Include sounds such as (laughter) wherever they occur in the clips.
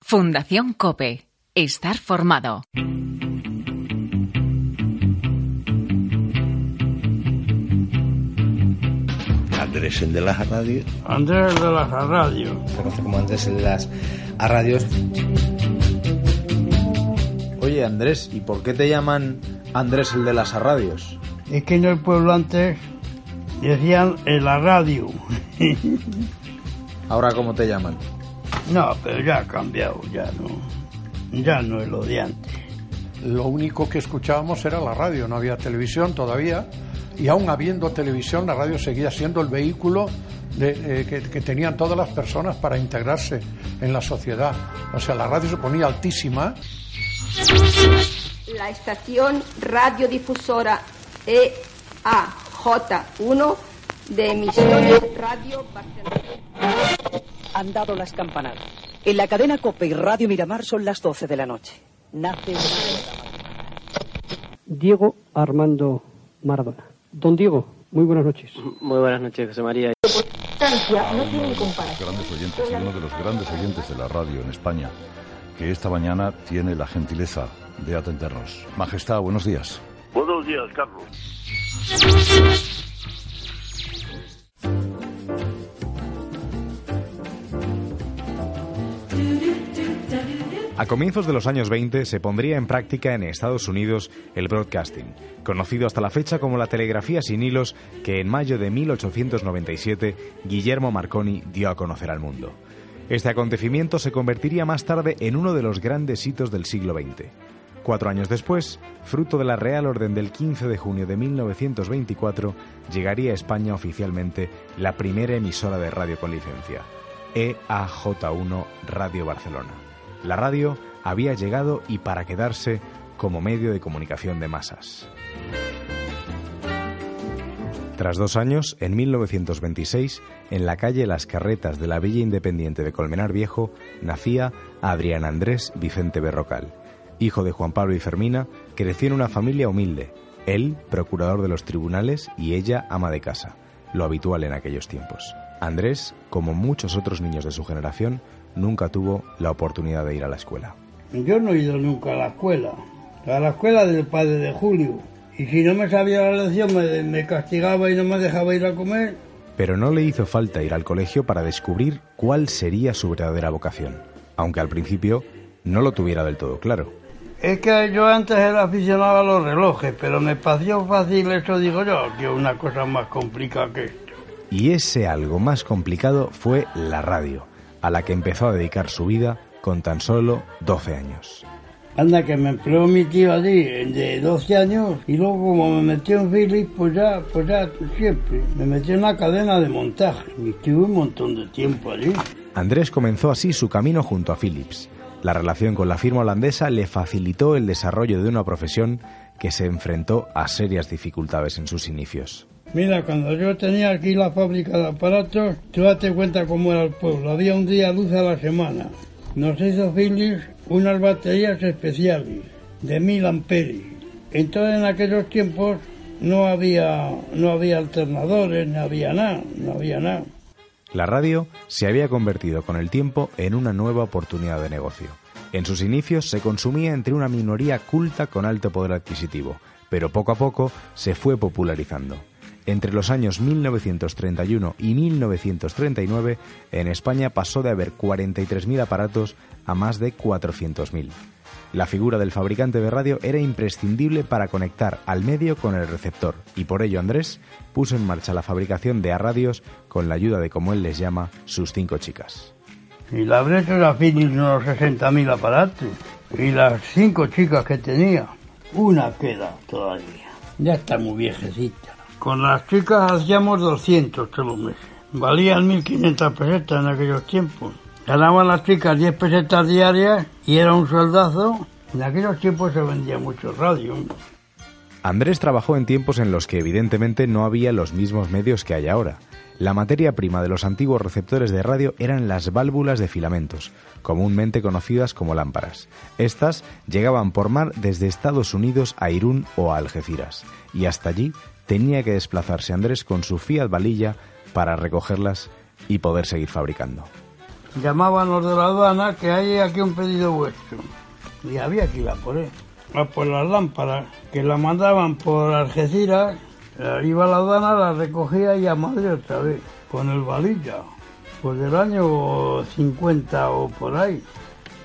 Fundación Cope. Estar formado. Andrés el de las radios. Andrés el de las radios. Se conoce como Andrés el de las radios. Oye Andrés, ¿y por qué te llaman Andrés el de las radios? Es que en el pueblo antes decían en la radio. ¿Ahora cómo te llaman? No, pero ya ha cambiado, ya no. Ya no es lo de antes. Lo único que escuchábamos era la radio, no había televisión todavía. Y aún habiendo televisión, la radio seguía siendo el vehículo de, eh, que, que tenían todas las personas para integrarse en la sociedad. O sea, la radio se ponía altísima. La estación radiodifusora E EAJ1 de emisiones Radio Barcelona. Han dado las campanadas. En la cadena Cope y Radio Miramar son las 12 de la noche. Nace Diego Armando Maradona. Don Diego, muy buenas noches. Muy buenas noches, José María. no tiene comparación. grandes oyentes y uno de los grandes oyentes de la radio en España, que esta mañana tiene la gentileza de atendernos. Majestad, buenos días. Buenos días, Carlos. A comienzos de los años 20 se pondría en práctica en Estados Unidos el broadcasting, conocido hasta la fecha como la telegrafía sin hilos que en mayo de 1897 Guillermo Marconi dio a conocer al mundo. Este acontecimiento se convertiría más tarde en uno de los grandes hitos del siglo XX. Cuatro años después, fruto de la Real Orden del 15 de junio de 1924, llegaría a España oficialmente la primera emisora de radio con licencia, EAJ1 Radio Barcelona. La radio había llegado y para quedarse como medio de comunicación de masas. Tras dos años, en 1926, en la calle Las Carretas de la Villa Independiente de Colmenar Viejo, nacía Adrián Andrés Vicente Berrocal. Hijo de Juan Pablo y Fermina, creció en una familia humilde, él procurador de los tribunales y ella ama de casa, lo habitual en aquellos tiempos. Andrés, como muchos otros niños de su generación, nunca tuvo la oportunidad de ir a la escuela. Yo no he ido nunca a la escuela. A la escuela del padre de Julio. Y si no me sabía la lección me, me castigaba y no me dejaba ir a comer. Pero no le hizo falta ir al colegio para descubrir cuál sería su verdadera vocación, aunque al principio no lo tuviera del todo claro. Es que yo antes era aficionado a los relojes, pero me pareció fácil eso, digo yo, que una cosa más complicada que esto. Y ese algo más complicado fue la radio, a la que empezó a dedicar su vida con tan solo 12 años. Anda, que me empleó mi tío allí de 12 años y luego como me metió en Philips, pues ya, pues ya siempre. Me metió en una cadena de montaje y estuve un montón de tiempo allí. Andrés comenzó así su camino junto a Philips. La relación con la firma holandesa le facilitó el desarrollo de una profesión que se enfrentó a serias dificultades en sus inicios. Mira, cuando yo tenía aquí la fábrica de aparatos, tú date cuenta cómo era el pueblo. Había un día luz a la semana. Nos hizo Philips unas baterías especiales de mil amperios. Entonces en aquellos tiempos no había, no había alternadores, no había nada, no había nada. La radio se había convertido con el tiempo en una nueva oportunidad de negocio. En sus inicios se consumía entre una minoría culta con alto poder adquisitivo, pero poco a poco se fue popularizando. Entre los años 1931 y 1939, en España pasó de haber 43.000 aparatos a más de 400.000. La figura del fabricante de radio era imprescindible para conectar al medio con el receptor, y por ello Andrés puso en marcha la fabricación de radios con la ayuda de, como él les llama, sus cinco chicas. Y la habré Philips unos 60.000 aparatos. Y las cinco chicas que tenía, una queda todavía. Ya está muy viejecita. Con las chicas hacíamos 200 todos los meses. Valían 1.500 pesetas en aquellos tiempos. Ganaban las chicas 10 pesetas diarias y era un sueldazo. En aquellos tiempos se vendía mucho radio. Andrés trabajó en tiempos en los que evidentemente no había los mismos medios que hay ahora. La materia prima de los antiguos receptores de radio eran las válvulas de filamentos, comúnmente conocidas como lámparas. Estas llegaban por mar desde Estados Unidos a Irún o a Algeciras, y hasta allí tenía que desplazarse Andrés con su Fiat Valilla para recogerlas y poder seguir fabricando. Llamaban los de la aduana que hay aquí un pedido vuestro. Y había que ir a por él. A por las lámparas, que la mandaban por Algeciras, iba a la aduana, la recogía y a Madrid otra vez, con el valilla. Pues del año 50 o por ahí.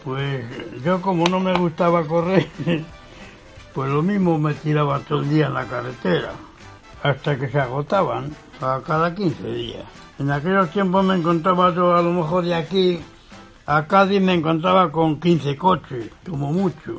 Pues yo como no me gustaba correr, (laughs) pues lo mismo me tiraba todo el día en la carretera, hasta que se agotaban, a cada 15 días. En aquellos tiempos me encontraba yo a lo mejor de aquí a Cádiz me encontraba con 15 coches, como mucho.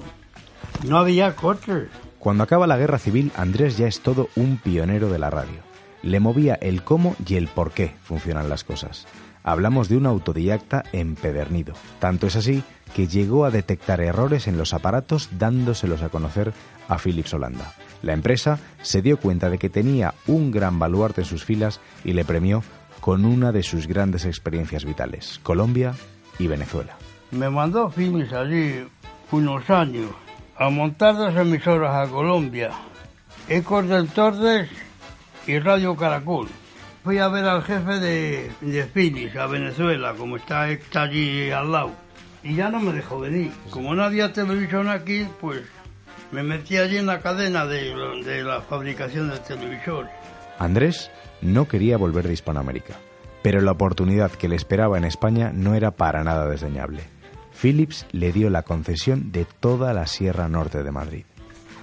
No había coches. Cuando acaba la guerra civil, Andrés ya es todo un pionero de la radio. Le movía el cómo y el por qué funcionan las cosas. Hablamos de un autodidacta empedernido. Tanto es así que llegó a detectar errores en los aparatos dándoselos a conocer a Philips Holanda. La empresa se dio cuenta de que tenía un gran baluarte en sus filas y le premió con una de sus grandes experiencias vitales, Colombia y Venezuela. Me mandó Philips allí unos años a montar dos emisoras a Colombia, Ecos del Tordes y Radio Caracol. Fui a ver al jefe de, de Philips a Venezuela, como está, está allí al lado. Y ya no me dejó venir. Como no había televisión aquí, pues me metí allí en la cadena de, de la fabricación de televisores. Andrés no quería volver de Hispanoamérica, pero la oportunidad que le esperaba en España no era para nada desdeñable. Philips le dio la concesión de toda la Sierra Norte de Madrid.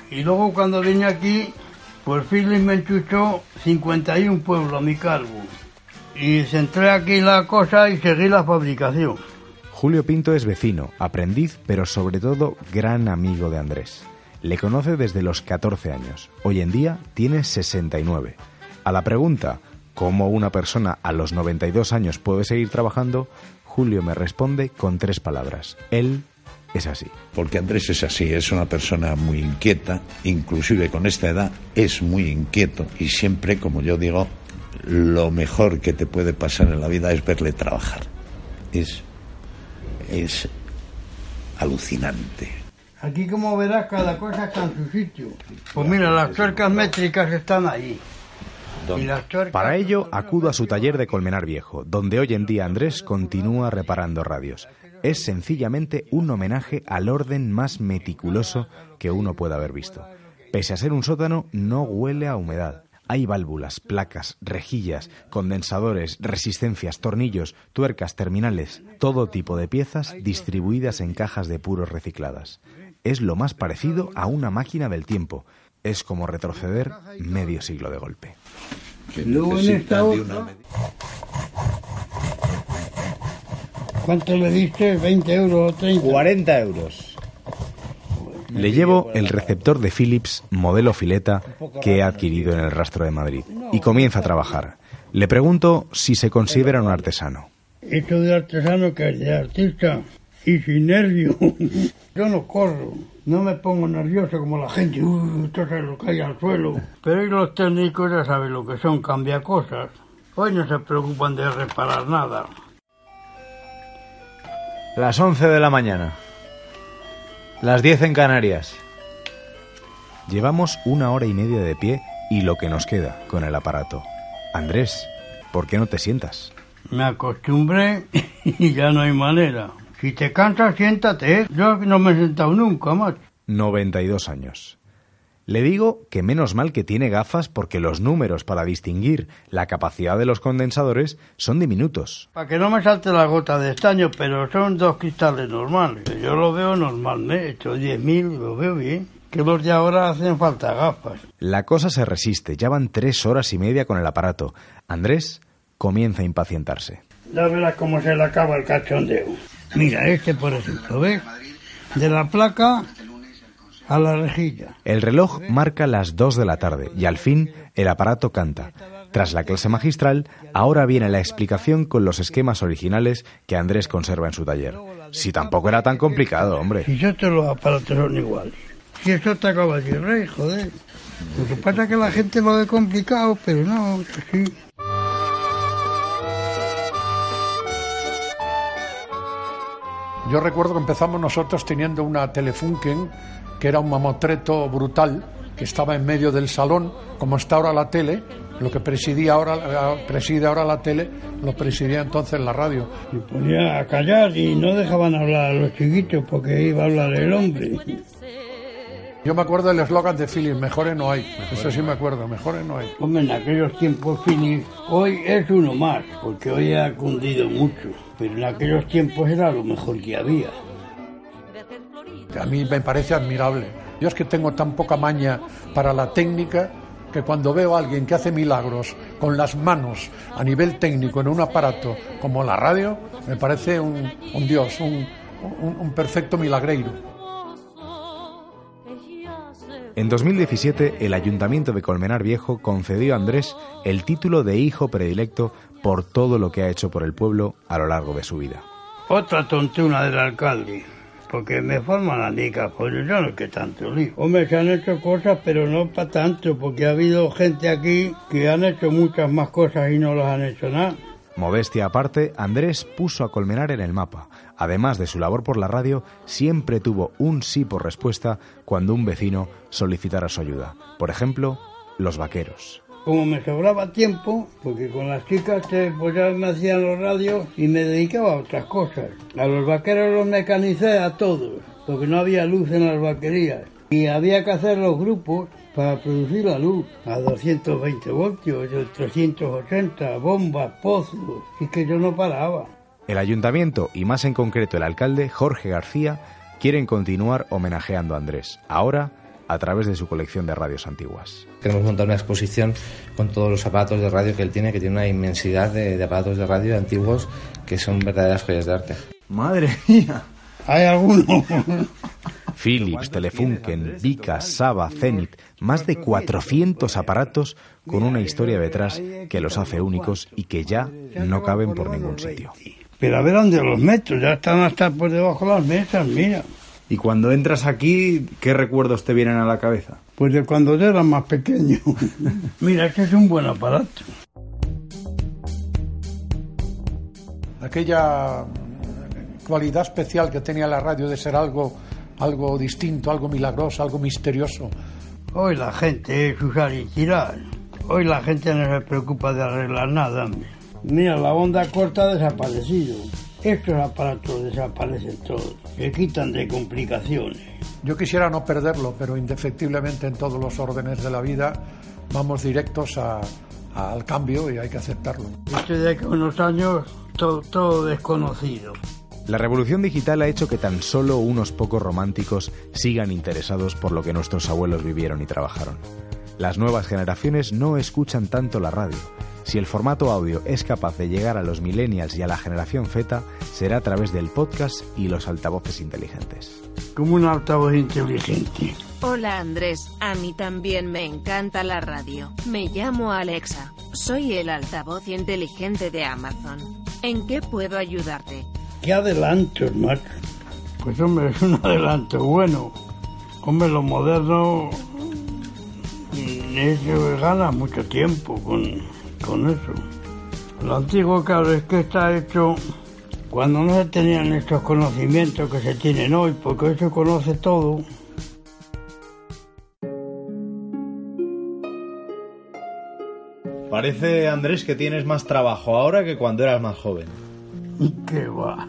Y luego cuando vine aquí, pues Philips me enchuchó 51 pueblos a mi cargo. Y centré aquí la cosa y seguí la fabricación. Julio Pinto es vecino, aprendiz, pero sobre todo gran amigo de Andrés. Le conoce desde los 14 años. Hoy en día tiene 69. A la pregunta, ¿cómo una persona a los 92 años puede seguir trabajando? Julio me responde con tres palabras. Él es así. Porque Andrés es así, es una persona muy inquieta, inclusive con esta edad es muy inquieto y siempre, como yo digo, lo mejor que te puede pasar en la vida es verle trabajar. Es, es alucinante. Aquí como verás cada cosa está en su sitio. Pues mira, las tuercas métricas están ahí. Para ello, acudo a su taller de Colmenar Viejo, donde hoy en día Andrés continúa reparando radios. Es sencillamente un homenaje al orden más meticuloso que uno pueda haber visto. Pese a ser un sótano, no huele a humedad. Hay válvulas, placas, rejillas, condensadores, resistencias, tornillos, tuercas, terminales, todo tipo de piezas distribuidas en cajas de puros recicladas. Es lo más parecido a una máquina del tiempo. Es como retroceder medio siglo de golpe. Que Luego en necesitan esta de otra- una med- ¿Cuánto le diste? ¿20 euros o 30? 40 euros. Le llevo el receptor de Philips modelo fileta que he adquirido en el rastro de Madrid y comienza a trabajar. Le pregunto si se considera un artesano. Esto de artesano que es de artista y sin nervio. (laughs) Yo no corro, no me pongo nervioso como la gente, uh, esto se lo cae al suelo. Pero hoy los técnicos ya saben lo que son, cambia cosas. Hoy no se preocupan de reparar nada. Las 11 de la mañana. Las 10 en Canarias. Llevamos una hora y media de pie y lo que nos queda con el aparato. Andrés, ¿por qué no te sientas? Me acostumbré y ya no hay manera. Si te cansas, siéntate. Yo no me he sentado nunca, macho. 92 años. Le digo que menos mal que tiene gafas porque los números para distinguir la capacidad de los condensadores son diminutos. Para que no me salte la gota de estaño, pero son dos cristales normales. Yo lo veo normal, ¿eh? He hecho 10.000 lo veo bien. Que los de ahora hacen falta gafas. La cosa se resiste, ya van tres horas y media con el aparato. Andrés comienza a impacientarse. Ya verás cómo se le acaba el cachondeo. Mira, este por ejemplo, ¿ves? De la placa a la rejilla. El reloj marca las 2 de la tarde y al fin el aparato canta. Tras la clase magistral, ahora viene la explicación con los esquemas originales que Andrés conserva en su taller. Si tampoco era tan complicado, hombre. Si yo todos los aparatos son iguales. Si eso te acaba de rey, joder. Lo que pasa es que la gente lo ve complicado, pero no, es Yo recuerdo que empezamos nosotros teniendo una Telefunken, que era un mamotreto brutal, que estaba en medio del salón, como está ahora la tele, lo que presidía ahora, preside ahora la tele, lo presidía entonces la radio. Se ponía a callar y no dejaban hablar a los chiquitos porque iba a hablar el hombre. Yo me acuerdo del eslogan de Philips, mejores no hay. Eso sí me acuerdo, mejores no hay. Hombre, en aquellos tiempos Philips, hoy es uno más, porque hoy ha cundido mucho, pero en aquellos tiempos era lo mejor que había. A mí me parece admirable. Yo es que tengo tan poca maña para la técnica que cuando veo a alguien que hace milagros con las manos a nivel técnico en un aparato como la radio, me parece un, un dios, un, un, un perfecto milagreiro. En 2017, el Ayuntamiento de Colmenar Viejo concedió a Andrés el título de hijo predilecto por todo lo que ha hecho por el pueblo a lo largo de su vida. Otra tontuna del alcalde, porque me forman la nica, pues yo no que tanto lío. Hombre, se han hecho cosas, pero no para tanto, porque ha habido gente aquí que han hecho muchas más cosas y no las han hecho nada. Modestia aparte, Andrés puso a Colmenar en el mapa. Además de su labor por la radio, siempre tuvo un sí por respuesta cuando un vecino solicitara su ayuda. Por ejemplo, los vaqueros. Como me sobraba tiempo, porque con las chicas pues ya me hacían los radios y me dedicaba a otras cosas. A los vaqueros los mecanicé a todos, porque no había luz en las vaquerías. Y había que hacer los grupos para producir la luz a 220 voltios, 380, bombas, pozos, y que yo no paraba. El ayuntamiento y más en concreto el alcalde Jorge García quieren continuar homenajeando a Andrés, ahora a través de su colección de radios antiguas. Queremos montar una exposición con todos los aparatos de radio que él tiene, que tiene una inmensidad de, de aparatos de radio antiguos que son verdaderas joyas de arte. Madre mía, hay alguno. (laughs) Philips, Telefunken, Vica, Saba, Zenith, más de 400 aparatos con una historia detrás que los hace únicos y que ya no caben por ningún sitio. Pero a ver dónde los meto, ya están hasta por debajo de las mesas, mira. Y cuando entras aquí, ¿qué recuerdos te vienen a la cabeza? Pues de cuando yo era más pequeño. (laughs) mira, este es un buen aparato. Aquella cualidad especial que tenía la radio de ser algo, algo distinto, algo milagroso, algo misterioso. Hoy la gente es usar y tirar. Hoy la gente no se preocupa de arreglar nada. Mira, la onda corta ha desaparecido. Estos aparatos desaparecen todos. Se quitan de complicaciones. Yo quisiera no perderlo, pero indefectiblemente en todos los órdenes de la vida vamos directos a- a- al cambio y hay que aceptarlo. Esto de que unos años todo, todo desconocido. La revolución digital ha hecho que tan solo unos pocos románticos sigan interesados por lo que nuestros abuelos vivieron y trabajaron. Las nuevas generaciones no escuchan tanto la radio. Si el formato audio es capaz de llegar a los millennials y a la generación Z, será a través del podcast y los altavoces inteligentes. Como un altavoz inteligente. Hola Andrés, a mí también me encanta la radio. Me llamo Alexa. Soy el altavoz inteligente de Amazon. ¿En qué puedo ayudarte? ¿Qué adelantos, macho? Pues hombre, es (laughs) un adelanto bueno. Hombre, lo moderno mm, es que gana mucho tiempo con, con eso. Lo antiguo, claro, es que está hecho cuando no se tenían estos conocimientos que se tienen hoy, porque hoy se conoce todo. Parece, Andrés, que tienes más trabajo ahora que cuando eras más joven. (laughs) ¿Qué va?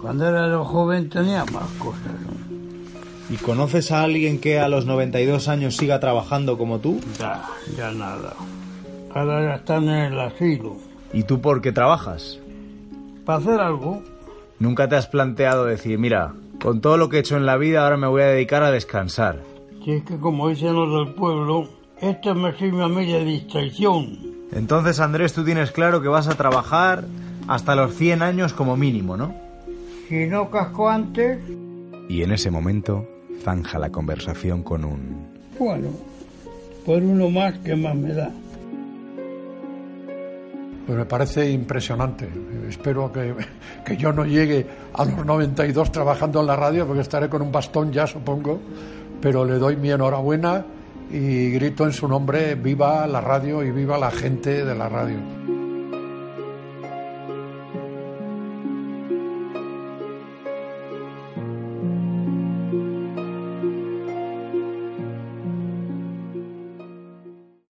Cuando era joven tenía más cosas. ¿Y conoces a alguien que a los 92 años siga trabajando como tú? Ya, ya nada. Ahora ya están en el asilo. ¿Y tú por qué trabajas? Para hacer algo, ¿Nunca te has planteado decir, mira, con todo lo que he hecho en la vida ahora me voy a dedicar a descansar? si es que como dicen los del pueblo, esto me sirve a mí de distracción. Entonces, Andrés, tú tienes claro que vas a trabajar hasta los 100 años como mínimo, ¿no? Si no casco antes, Y en ese momento zanja la conversación con un... bueno, por uno más que más me da. Pues me parece impresionante. Espero que, que yo no llegue a los 92 trabajando en la radio, porque estaré con un bastón ya, supongo, pero le doy mi enhorabuena y grito en su nombre, viva la radio y viva la gente de la radio.